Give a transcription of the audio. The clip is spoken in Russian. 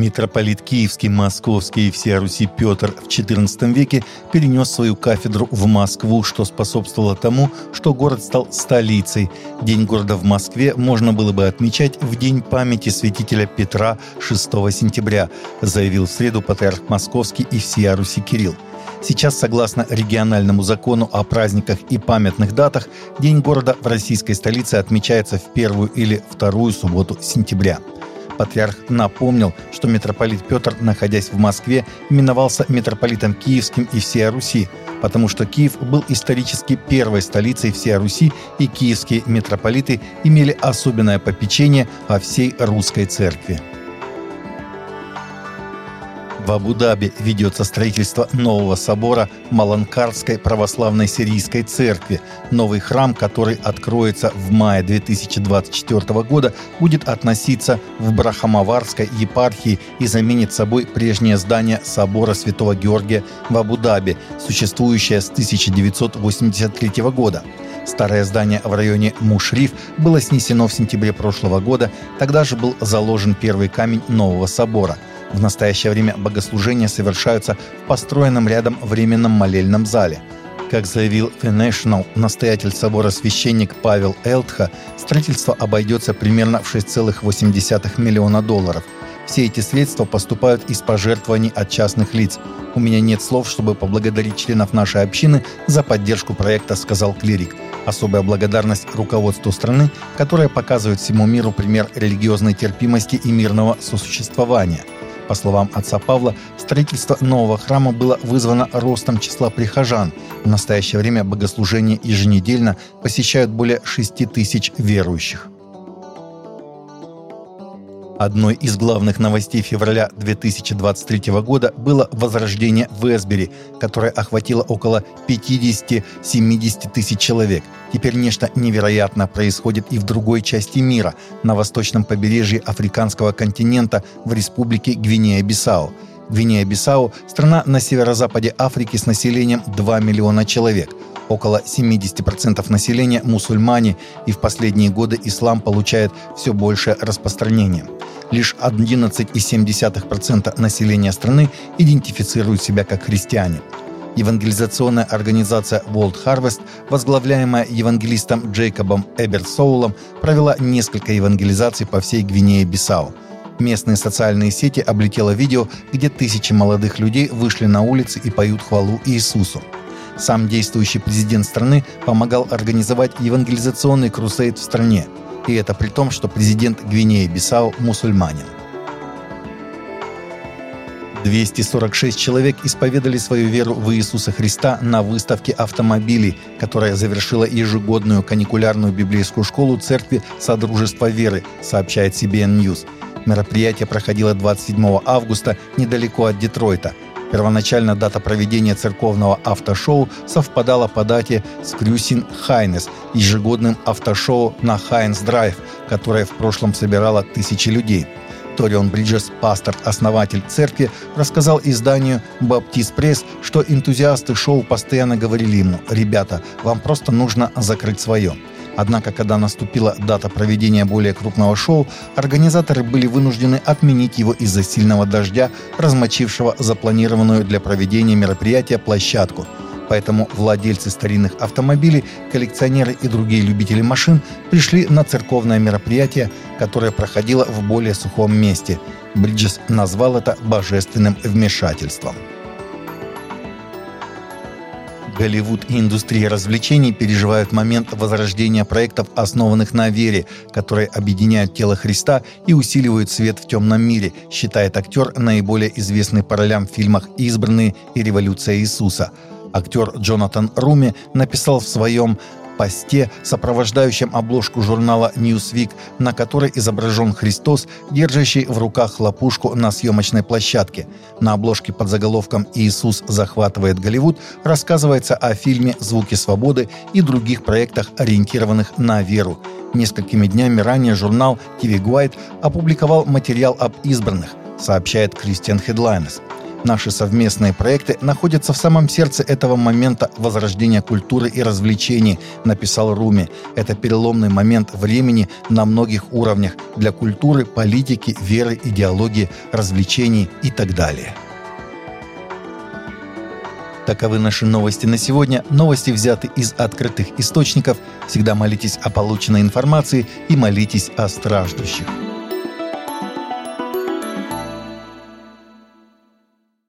Митрополит Киевский, Московский и всея Руси Петр в XIV веке перенес свою кафедру в Москву, что способствовало тому, что город стал столицей. День города в Москве можно было бы отмечать в День памяти святителя Петра 6 сентября, заявил в среду патриарх Московский и всея Руси Кирилл. Сейчас, согласно региональному закону о праздниках и памятных датах, День города в российской столице отмечается в первую или вторую субботу сентября патриарх напомнил, что митрополит Петр, находясь в Москве, именовался митрополитом Киевским и всея Руси, потому что Киев был исторически первой столицей всея Руси, и киевские митрополиты имели особенное попечение о всей русской церкви. В Абу-Даби ведется строительство нового собора Маланкарской православной сирийской церкви. Новый храм, который откроется в мае 2024 года, будет относиться в Брахамаварской епархии и заменит собой прежнее здание собора Святого Георгия в Абу-Даби, существующее с 1983 года. Старое здание в районе Мушриф было снесено в сентябре прошлого года, тогда же был заложен первый камень нового собора – в настоящее время богослужения совершаются в построенном рядом временном молельном зале. Как заявил The National настоятель собора священник Павел Элтха, строительство обойдется примерно в 6,8 миллиона долларов. Все эти средства поступают из пожертвований от частных лиц. У меня нет слов, чтобы поблагодарить членов нашей общины за поддержку проекта, сказал клирик. Особая благодарность руководству страны, которое показывает всему миру пример религиозной терпимости и мирного сосуществования – по словам отца Павла, строительство нового храма было вызвано ростом числа прихожан. В настоящее время богослужение еженедельно посещают более 6 тысяч верующих. Одной из главных новостей февраля 2023 года было возрождение в Эсбери, которое охватило около 50-70 тысяч человек. Теперь нечто невероятное происходит и в другой части мира, на восточном побережье африканского континента в республике Гвинея-Бисау. Гвинея-Бисау – страна на северо-западе Африки с населением 2 миллиона человек – Около 70% населения – мусульмане, и в последние годы ислам получает все большее распространение. Лишь 11,7% населения страны идентифицируют себя как христиане. Евангелизационная организация World Harvest, возглавляемая евангелистом Джейкобом Эберсоулом, провела несколько евангелизаций по всей Гвинее-Бисау. Местные социальные сети облетело видео, где тысячи молодых людей вышли на улицы и поют хвалу Иисусу. Сам действующий президент страны помогал организовать евангелизационный крусейд в стране. И это при том, что президент Гвинеи-Бисау мусульманин. 246 человек исповедали свою веру в Иисуса Христа на выставке автомобилей, которая завершила ежегодную каникулярную библейскую школу церкви Содружества веры, сообщает CBN News. Мероприятие проходило 27 августа недалеко от Детройта – Первоначально дата проведения церковного автошоу совпадала по дате с Крюсин Хайнес, ежегодным автошоу на Хайнс Драйв, которое в прошлом собирало тысячи людей. Торион Бриджес, пастор, основатель церкви, рассказал изданию «Баптист Пресс», что энтузиасты шоу постоянно говорили ему «Ребята, вам просто нужно закрыть свое». Однако, когда наступила дата проведения более крупного шоу, организаторы были вынуждены отменить его из-за сильного дождя, размочившего запланированную для проведения мероприятия площадку. Поэтому владельцы старинных автомобилей, коллекционеры и другие любители машин пришли на церковное мероприятие, которое проходило в более сухом месте. Бриджес назвал это божественным вмешательством. Голливуд и индустрия развлечений переживают момент возрождения проектов, основанных на вере, которые объединяют тело Христа и усиливают свет в темном мире, считает актер, наиболее известный по ролям в фильмах «Избранные» и «Революция Иисуса». Актер Джонатан Руми написал в своем посте, сопровождающем обложку журнала Newsweek, на которой изображен Христос, держащий в руках лопушку на съемочной площадке. На обложке под заголовком «Иисус захватывает Голливуд» рассказывается о фильме «Звуки свободы» и других проектах, ориентированных на веру. Несколькими днями ранее журнал TV Guide опубликовал материал об избранных, сообщает Christian Headlines. Наши совместные проекты находятся в самом сердце этого момента возрождения культуры и развлечений, написал Руми. Это переломный момент времени на многих уровнях для культуры, политики, веры, идеологии, развлечений и так далее. Таковы наши новости на сегодня. Новости взяты из открытых источников. Всегда молитесь о полученной информации и молитесь о страждущих.